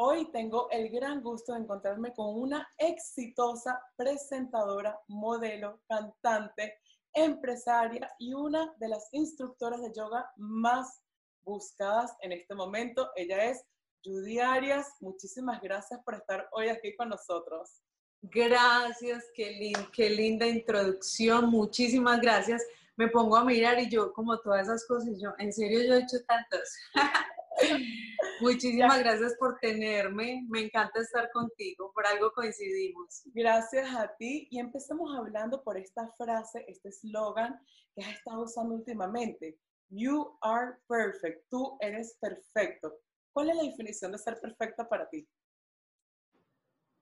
Hoy tengo el gran gusto de encontrarme con una exitosa presentadora, modelo, cantante, empresaria y una de las instructoras de yoga más buscadas en este momento. Ella es Judy Arias. Muchísimas gracias por estar hoy aquí con nosotros. Gracias, qué, linda introducción. Muchísimas gracias. Me pongo a mirar y yo, como todas esas cosas, yo, en serio, yo he hecho tantas. Muchísimas gracias por tenerme. Me encanta estar contigo. Por algo coincidimos. Gracias a ti. Y empezamos hablando por esta frase, este eslogan que has estado usando últimamente. You are perfect. Tú eres perfecto. ¿Cuál es la definición de ser perfecta para ti?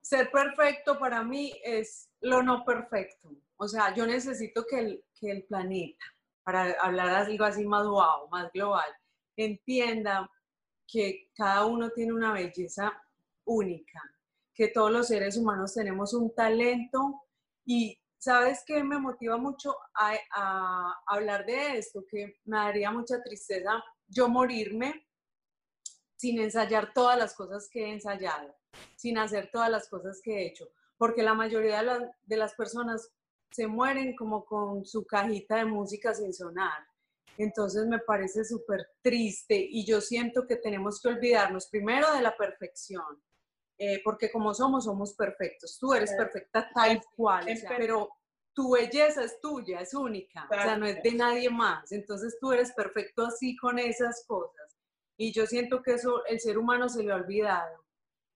Ser perfecto para mí es lo no perfecto. O sea, yo necesito que el, que el planeta, para hablar algo así más wow, más global, entienda que cada uno tiene una belleza única, que todos los seres humanos tenemos un talento y sabes que me motiva mucho a, hablar de esto, que me daría mucha tristeza yo morirme sin ensayar todas las cosas que he ensayado, sin hacer todas las cosas que he hecho, porque la mayoría de las personas se mueren como con su cajita de música sin sonar entonces me parece súper triste y yo siento que tenemos que olvidarnos primero de la perfección, eh, porque como somos, somos perfectos. Tú eres perfecta tal cual, pero tu belleza es tuya, es única, o sea, no es de nadie más. Entonces tú eres perfecto así con esas cosas. Y yo siento que eso el ser humano se le ha olvidado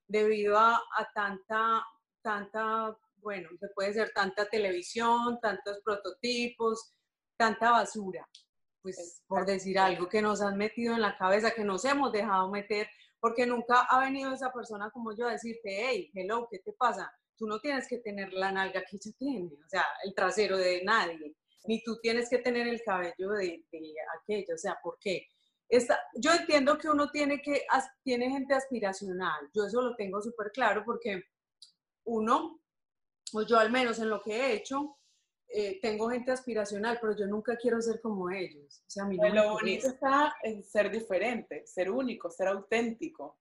debido a, a tanta, tanta, bueno, se puede ser tanta televisión, tantos prototipos, tanta basura pues por decir algo que nos han metido en la cabeza, que nos hemos dejado meter, porque nunca ha venido esa persona como yo a decirte, hey, hello, ¿qué te pasa? Tú no tienes que tener la nalga que ella tiene, o sea, el trasero de nadie, ni tú tienes que tener el cabello de, aquello, o sea, ¿por qué? Esta, yo entiendo que uno tiene que, tiene gente aspiracional, yo eso lo tengo súper claro porque uno, o yo al menos en lo que he hecho, eh, tengo gente aspiracional, pero yo nunca quiero ser como ellos. O sea, a mí no lo bonito está en ser diferente, ser único, ser auténtico.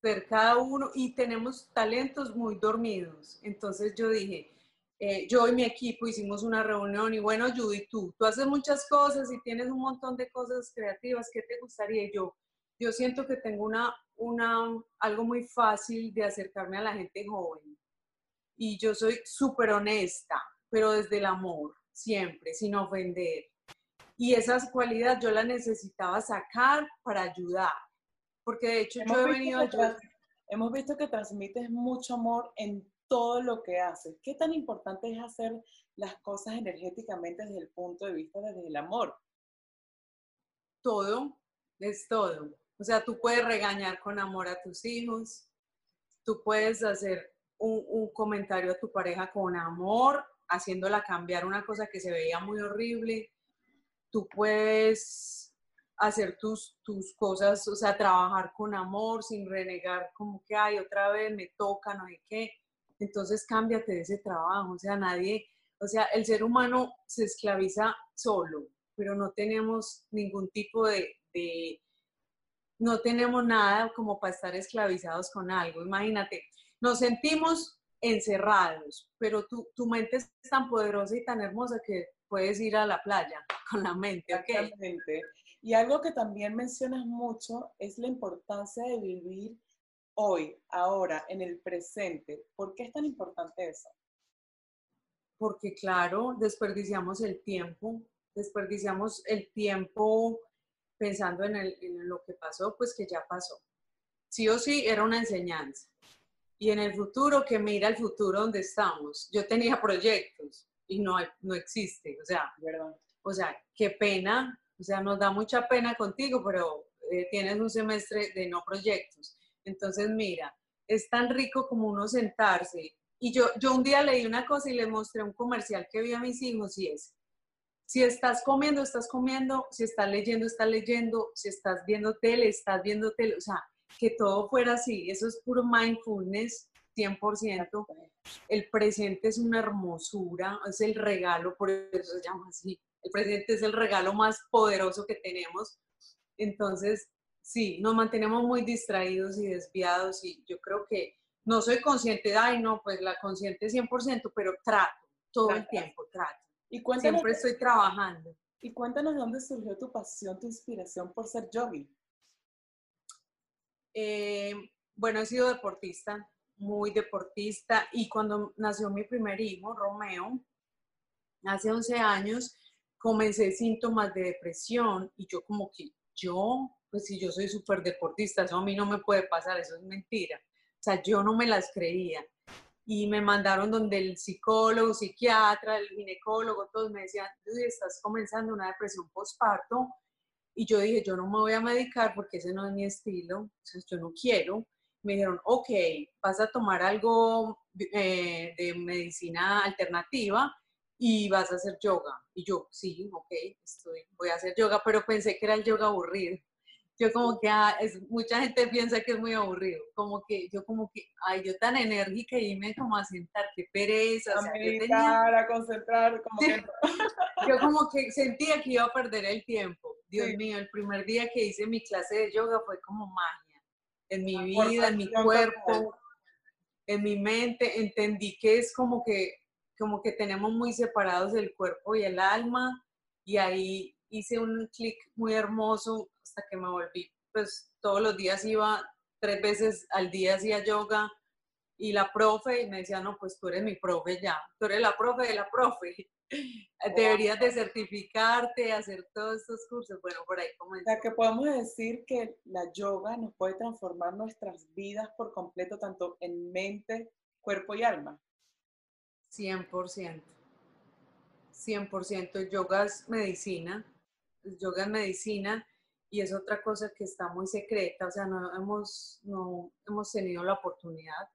Ser cada uno y tenemos talentos muy dormidos. Entonces yo dije, eh, yo y mi equipo hicimos una reunión y bueno, Judy, tú, tú haces muchas cosas y tienes un montón de cosas creativas, ¿qué te gustaría? yo, yo siento que tengo una, una, algo muy fácil de acercarme a la gente joven. Y yo soy súper honesta pero desde el amor, siempre, sin ofender. Y esa cualidad yo la necesitaba sacar para ayudar, porque de hecho yo he venido a Hemos visto que transmites mucho amor en todo lo que haces. ¿Qué tan importante es hacer las cosas energéticamente desde el punto de vista desde el amor? Todo, es todo. O sea, tú puedes regañar con amor a tus hijos, tú puedes hacer un, un comentario a tu pareja con amor haciéndola cambiar una cosa que se veía muy horrible. Tú puedes hacer tus, tus cosas, o sea, trabajar con amor, sin renegar como que, hay otra vez me toca, no sé qué. Entonces cámbiate de ese trabajo, o sea, nadie, o sea, el ser humano se esclaviza solo, pero no tenemos ningún tipo de, de no tenemos nada como para estar esclavizados con algo. Imagínate, nos sentimos encerrados, pero tu, tu, mente es tan poderosa y tan hermosa que puedes ir a la playa con la mente, ¿ok? Y algo que también mencionas mucho es la importancia de vivir hoy, ahora, en el presente. ¿Por qué es tan importante eso? Porque claro, desperdiciamos el tiempo, desperdiciamos el tiempo pensando en, el, en lo que pasó, pues que ya pasó. Sí o sí, era una enseñanza y en el futuro que mira el futuro donde estamos. Yo tenía proyectos y no, no existe, o sea, o sea, qué pena, o sea, nos da mucha pena contigo, pero eh, tienes un semestre de no proyectos. Entonces, mira, es tan rico como uno sentarse. Y yo, yo un día leí una cosa y le mostré un comercial que vi a mis hijos y es, si estás comiendo, estás comiendo, si estás leyendo, estás leyendo, si estás viendo tele, estás viendo tele, o sea, que todo fuera así. Eso es puro mindfulness, 100%. El presente es una hermosura, es el regalo, por eso se llama así. El presente es el regalo más poderoso que tenemos. Entonces, sí, nos mantenemos muy distraídos y desviados y yo creo que no soy consciente ay, no, pues la consciente 100%, pero trato, todo el tiempo trato. Y Siempre estoy trabajando. Y cuéntanos de dónde surgió tu pasión, tu inspiración por ser yogi. Eh, bueno, he sido deportista, muy deportista, y cuando nació mi primer hijo, Romeo, hace 11 años, comencé síntomas de depresión y yo como que yo, pues si yo soy súper deportista, eso a mí no me puede pasar, eso es mentira. O sea, yo no me las creía. Y me mandaron donde el psicólogo, psiquiatra, el ginecólogo, todos me decían, estás comenzando una depresión postparto. Y yo dije, yo no me voy a medicar porque ese no es mi estilo, o sea, yo no quiero. Me dijeron, ok, vas a tomar algo eh, de medicina alternativa y vas a hacer yoga. Y yo, sí, ok, estoy, voy a hacer yoga, pero pensé que era el yoga aburrido. Yo como que, ah, es, mucha gente piensa que es muy aburrido, como que yo como que, ay, yo tan enérgica y me como a sentar, qué pereza. A meditar, a concentrar, como que... yo como que sentía que iba a perder el tiempo. Dios mío, el primer día que hice mi clase de yoga fue como magia. En mi vida, en mi cuerpo, en mi mente, entendí que es como que como que tenemos muy separados el cuerpo y el alma y ahí hice un clic muy hermoso hasta que me volví, pues todos los días iba, tres veces al día hacía yoga y la profe me decía, no, pues tú eres mi profe ya, tú eres la profe de la profe, deberías de certificarte, hacer todos estos cursos, bueno, por ahí comenzó. O sea, que podemos decir que la yoga nos puede transformar nuestras vidas por completo, tanto en mente, cuerpo y alma. 100%. 100%. Yoga es medicina. Yoga es medicina y es otra cosa que está muy secreta. O sea, no hemos, no hemos tenido la oportunidad,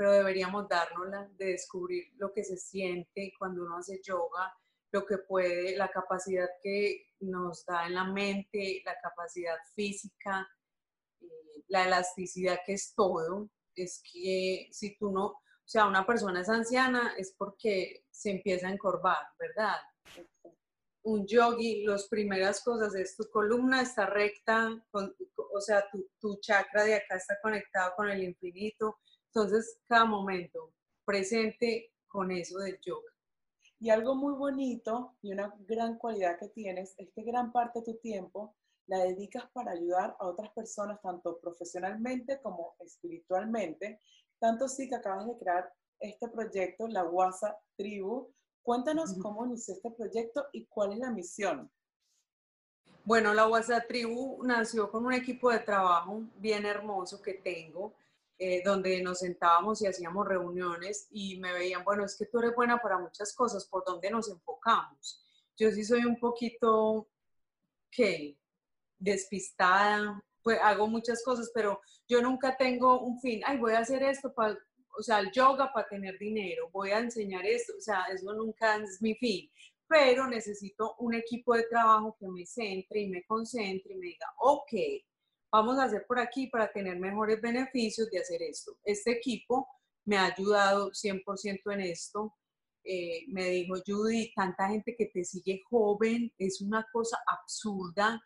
pero deberíamos dárnosla de descubrir lo que se siente cuando uno hace yoga, lo que puede, la capacidad que nos da en la mente, la capacidad física, eh, la elasticidad que es todo. Es que si tú no, o sea, una persona es anciana es porque se empieza a encorvar, ¿verdad? Un yogi, las primeras cosas es tu columna está recta, o sea, tu, tu chakra de acá está conectado con el infinito. Entonces, cada momento presente con eso del yoga. Y algo muy bonito y una gran cualidad que tienes es que gran parte de tu tiempo la dedicas para ayudar a otras personas, tanto profesionalmente como espiritualmente, tanto sí que acabas de crear este proyecto, la WhatsApp Tribu. Cuéntanos cómo inició este proyecto y cuál es la misión. Bueno, la WhatsApp Tribu nació con un equipo de trabajo bien hermoso que tengo, eh, donde nos sentábamos y hacíamos reuniones y me veían, bueno, es que tú eres buena para muchas cosas, ¿por dónde nos enfocamos? Yo sí soy un poquito, ¿qué? Despistada, pues hago muchas cosas, pero yo nunca tengo un fin, ay, voy a hacer esto para, o sea, el yoga para tener dinero, voy a enseñar esto, o sea, eso nunca es mi fin, pero necesito un equipo de trabajo que me centre y me concentre y me diga, ok, vamos a hacer por aquí para tener mejores beneficios de hacer esto. Este equipo me ha ayudado 100% en esto. Eh, me dijo, Judy, tanta gente que te sigue joven, es una cosa absurda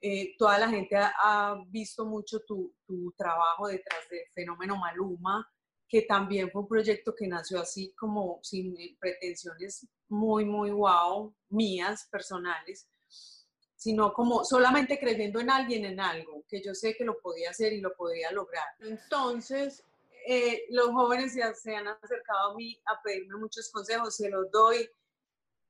eh, toda la gente ha, visto mucho tu, trabajo detrás de Fenómeno Maluma, que también fue un proyecto que nació así como sin pretensiones muy, muy wow, mías, personales, sino como solamente creyendo en alguien, en algo, que yo sé que lo podía hacer y lo podía lograr. Entonces, eh, los jóvenes ya se han acercado a mí a pedirme muchos consejos, se los doy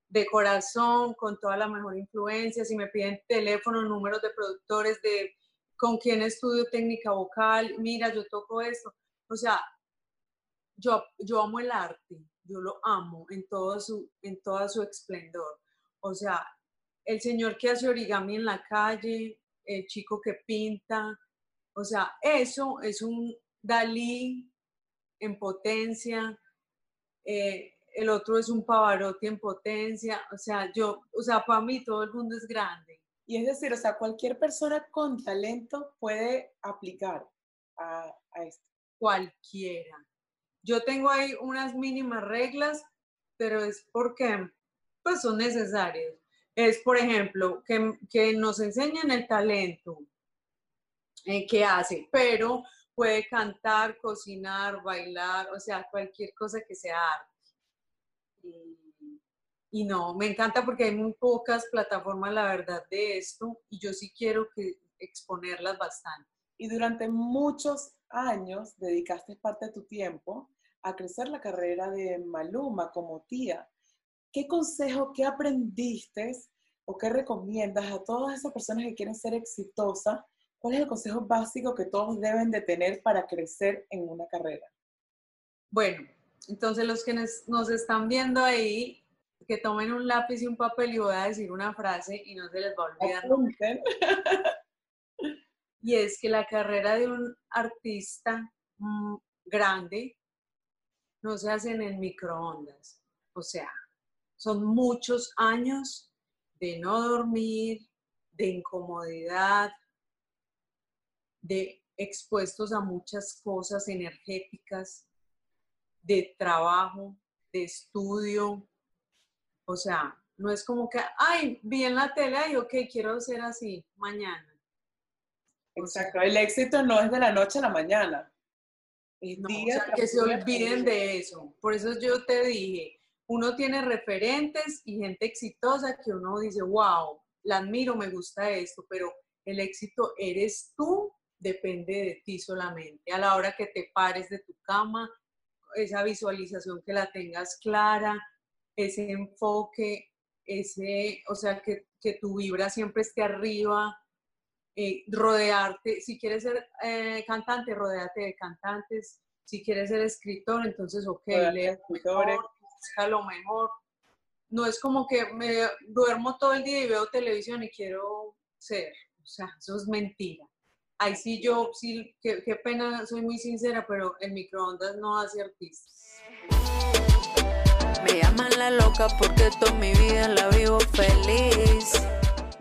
de corazón, con toda la mejor influencia. Si me piden teléfono, números de productores, de con quién estudio técnica vocal, mira, yo toco esto. O sea, yo, yo amo el arte, yo lo amo en todo su, en toda su esplendor. O sea, el señor que hace origami en la calle, el chico que pinta, o sea, eso es un Dalí en potencia. Eh, el otro es un Pavarotti en potencia, o sea, yo, o sea, para mí todo el mundo es grande. Y es decir, o sea, cualquier persona con talento puede aplicar a, esto. Cualquiera. Yo tengo ahí unas mínimas reglas, pero es porque pues son necesarias. Es, por ejemplo, que, que nos enseñen el talento, eh, que hace, pero puede cantar, cocinar, bailar, o sea, cualquier cosa que sea arte. Y, no, me encanta porque hay muy pocas plataformas, la verdad, de esto, y yo sí quiero que exponerlas bastante. Y durante muchos años dedicaste parte de tu tiempo a crecer la carrera de Maluma como tía. ¿Qué consejo, qué aprendiste o qué recomiendas a todas esas personas que quieren ser exitosas ¿Cuál es el consejo básico que todos deben de tener para crecer en una carrera? Bueno, entonces los que nos están viendo ahí, que tomen un lápiz y un papel y voy a decir una frase y no se les va a olvidar. y es que la carrera de un artista mm, grande no se hace en microondas. O sea, son muchos años de no dormir, de incomodidad, de expuestos a muchas cosas energéticas, de trabajo, de estudio. O sea, no es como que, ay, vi en la tele, ay, ok, quiero ser así mañana. Exacto, el éxito no es de la noche a la mañana. No, o sea, que se olviden de eso. Por eso yo te dije, uno tiene referentes y gente exitosa que uno dice, wow, la admiro, me gusta esto, pero el éxito eres tú depende de ti solamente. A la hora que te pares de tu cama, esa visualización que la tengas clara, ese enfoque, ese, o sea, que, tu vibra siempre esté arriba, eh, rodearte, si quieres ser eh, cantante, rodeate de cantantes, si quieres ser escritor, entonces, ok, lee escritores, busca lo mejor. No es como que me duermo todo el día y veo televisión y quiero ser, o sea, eso es mentira ahí sí yo, sí, qué, pena, soy muy sincera, pero el microondas no hace artistas. Me llaman la loca porque toda mi vida la vivo feliz.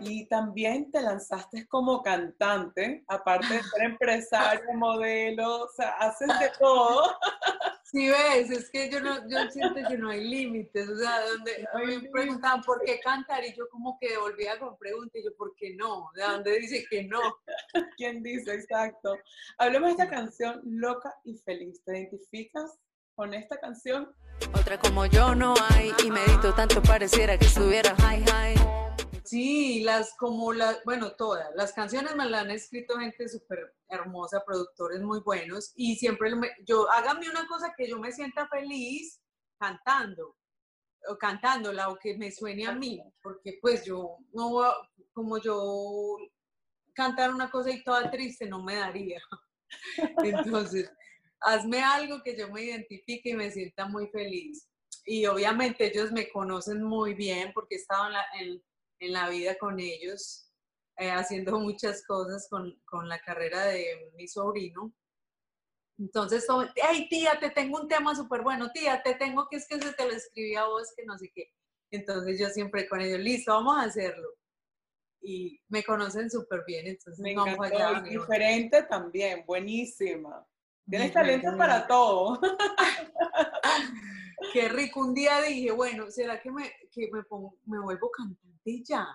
Y también te lanzaste como cantante, aparte de ser empresario, modelo, o sea, haces de todo. Sí, ves, es que yo, no, yo siento que no hay límites, o sea, donde me preguntaban por qué cantar y yo como que volvía con preguntas y yo, ¿por qué no? ¿De dónde dice que no? ¿Quién dice? Exacto. Hablemos de esta canción, Loca y Feliz. ¿Te identificas con esta canción? Otra como yo no hay y medito tanto pareciera que estuviera high high. Sí, las como las, bueno, todas. Las canciones me las han escrito gente súper hermosa, productores muy buenos. Y siempre yo, hágame una cosa que yo me sienta feliz cantando, o cantándola, o que me suene a mí. Porque pues yo, no, como yo cantar una cosa y toda triste no me daría. Entonces, hazme algo que yo me identifique y me sienta muy feliz. Y obviamente ellos me conocen muy bien porque he estado en, la, en en la vida con ellos, eh, haciendo muchas cosas con, con, la carrera de mi sobrino. Entonces, hey tía, te tengo un tema súper bueno, tía, te tengo que es que se te lo escribí a vos, que no sé qué. Entonces yo siempre con ellos, listo, vamos a hacerlo. Y me conocen súper bien, entonces me no diferente también, buenísima. Tienes talento para todo. Qué rico. Un día dije, bueno, ¿será que me, que me, pongo, me vuelvo cantante ya?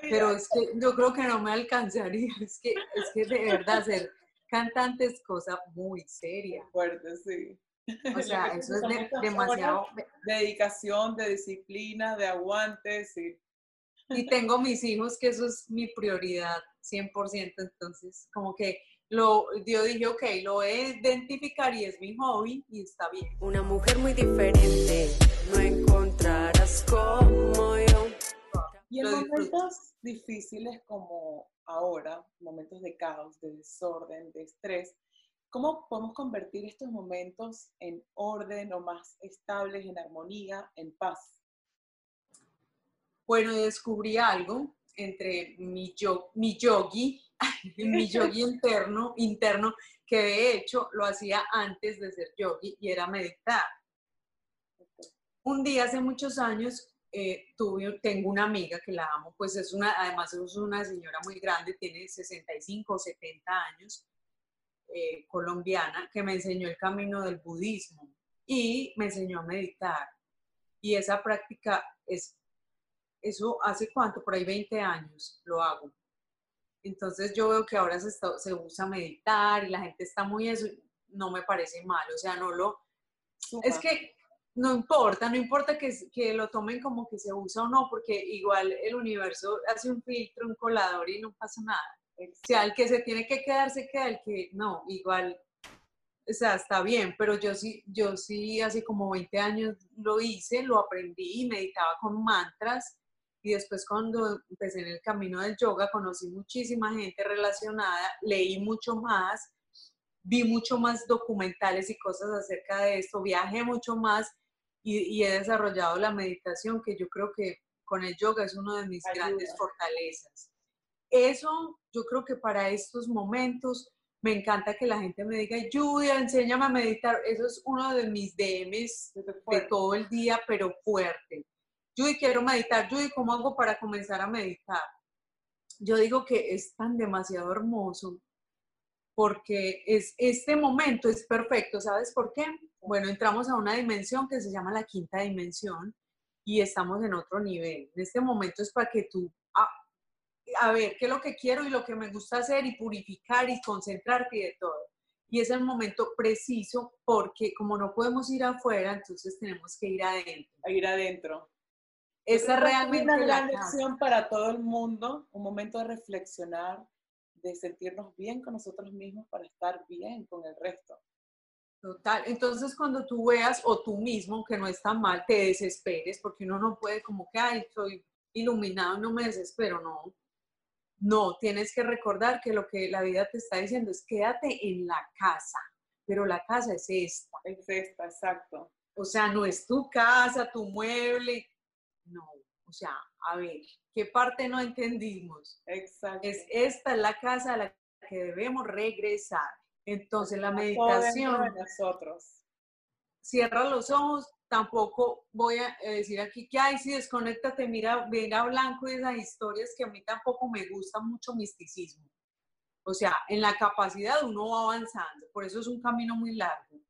pero es que yo creo que no me alcanzaría. Es que, es que de verdad ser cantante es cosa muy seria. Fuerte, sí. O sea, eso es demasiado... dedicación, de disciplina, de aguante, sí. Y tengo mis hijos, que eso es mi prioridad, 100%. Entonces, como que lo, yo dije, ok, lo voy a identificar y es mi hobby y está bien. Una mujer muy diferente, no encontrarás como yo. Y en momentos difíciles como ahora, momentos de caos, de desorden, de estrés, ¿cómo podemos convertir estos momentos en orden o más estables, en armonía, en paz? Bueno, descubrí algo entre mi, yo, mi yogi, mi yogi interno, interno, que de hecho lo hacía antes de ser yogi y era meditar. Un día hace muchos años eh, tuve, tengo una amiga que la amo, pues es una, además es una señora muy grande, tiene 65 o 70 años, eh, colombiana, que me enseñó el camino del budismo y me enseñó a meditar. Y esa práctica es eso hace cuánto, por ahí 20 años lo hago. Entonces yo veo que ahora se, está- se usa meditar y la gente está muy eso, no me parece mal, o sea, no lo, Suma. es que no importa, no importa que, que lo tomen como que se usa o no, porque igual el universo hace un filtro, un colador y no pasa nada. O sea, el que se tiene que quedar, se queda, el que no, igual, o sea, está bien, pero yo sí, yo sí hace como 20 años lo hice, lo aprendí, meditaba con mantras y después cuando empecé en el camino del yoga conocí muchísima gente relacionada, leí mucho más, vi mucho más documentales y cosas acerca de esto, viajé mucho más y, y he desarrollado la meditación que yo creo que con el yoga es una de mis Ayuda. grandes fortalezas. Eso yo creo que para estos momentos me encanta que la gente me diga, Julia, enséñame a meditar. Eso es uno de mis DMs de todo el día, pero fuerte. Judy, quiero meditar. Judy, ¿cómo hago para comenzar a meditar? Yo digo que es tan demasiado hermoso porque es, este momento es perfecto. ¿Sabes por qué? Bueno, entramos a una dimensión que se llama la quinta dimensión y estamos en otro nivel. En este momento es para que tú, a, a ver, qué es lo que quiero y lo que me gusta hacer y purificar y concentrarte y de todo. Y es el momento preciso porque como no podemos ir afuera, entonces tenemos que ir adentro. A ir adentro. Esa es realmente una la gran casa. lección para todo el mundo, un momento de reflexionar, de sentirnos bien con nosotros mismos para estar bien con el resto. Total. Entonces, cuando tú veas, o tú mismo, que no está mal, te desesperes, porque uno no puede como que, ay, soy iluminado, no me desespero, no. No, tienes que recordar que lo que la vida te está diciendo es quédate en la casa, pero la casa es esta. Es esta, exacto. O sea, no es tu casa, tu mueble. No, o sea, a ver, ¿qué parte no entendimos? Exacto. Es esta es la casa a la que debemos regresar. Entonces, la meditación de nosotros. cierra los ojos, tampoco voy a eh, decir aquí que, ay, sí, desconéctate, mira, mira blanco y esas historias que a mí tampoco me gusta mucho misticismo. O sea, en la capacidad uno va avanzando, por eso es un camino muy largo.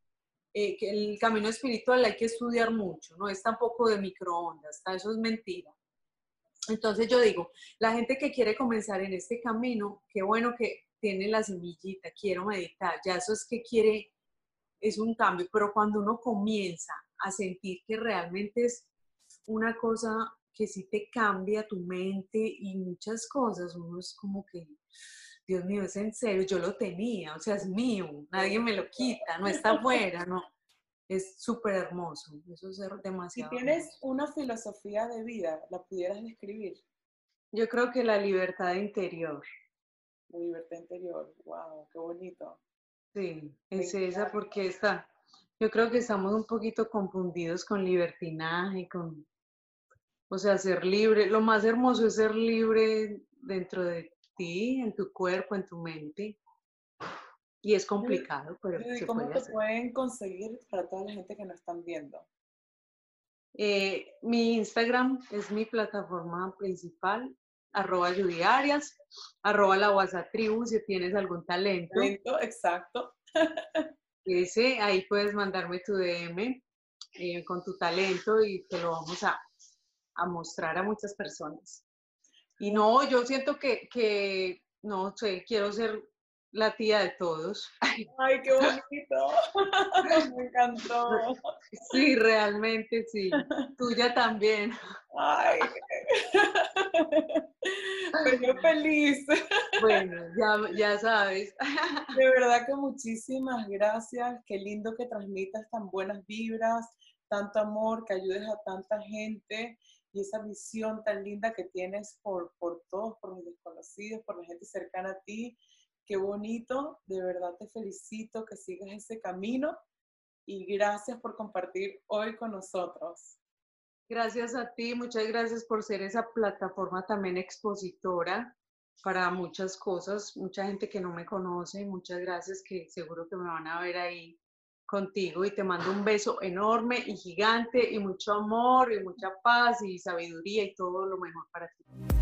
Eh, que el camino espiritual hay que estudiar mucho, no es tampoco de microondas, eso es mentira. Entonces yo digo, la gente que quiere comenzar en este camino, qué bueno que tiene la semillita, quiero meditar, ya eso es que quiere es un cambio, pero cuando uno comienza a sentir que realmente es una cosa que sí te cambia tu mente y muchas cosas, uno es como que, Dios mío, es en serio, yo lo tenía, o sea, es mío, nadie me lo quita, no está afuera, no. Es súper hermoso, eso es Si demasiado. tienes hermoso. una filosofía de vida, ¿la pudieras describir? Yo creo que la libertad interior, La libertad interior. Wow, qué bonito. sí, es esa porque está, yo creo que estamos un poquito confundidos con libertinaje, con, o sea, ser libre. Lo más hermoso es ser libre dentro de ti, en tu cuerpo, en tu mente. Y es complicado, pero se ¿Cómo puede te hacer. pueden conseguir para toda la gente que nos están viendo? Eh, mi Instagram es mi plataforma principal, arroba Arias, arroba la WhatsApp tribu si tienes algún talento. Talento, exacto. Ese, ahí puedes mandarme tu DM eh, con tu talento y te lo vamos a, a mostrar a muchas personas. Y no, yo siento que, que, no sé, quiero ser la tía de todos. Ay, qué bonito. Me encantó. Sí, realmente sí. Tuya también. Ay. Pues yo feliz. Bueno, ya, ya sabes. De verdad que muchísimas gracias. Qué lindo que transmitas tan buenas vibras, tanto amor, que ayudes a tanta gente y esa visión tan linda que tienes por, por todos, por los desconocidos, por la gente cercana a ti. Qué bonito. De verdad te felicito que sigas ese camino y gracias por compartir hoy con nosotros. Gracias a ti, muchas gracias por ser esa plataforma también expositora para muchas cosas, mucha gente que no me conoce, muchas gracias que seguro que me van a ver ahí contigo y te mando un beso enorme y gigante y mucho amor y mucha paz y sabiduría y todo lo mejor para ti.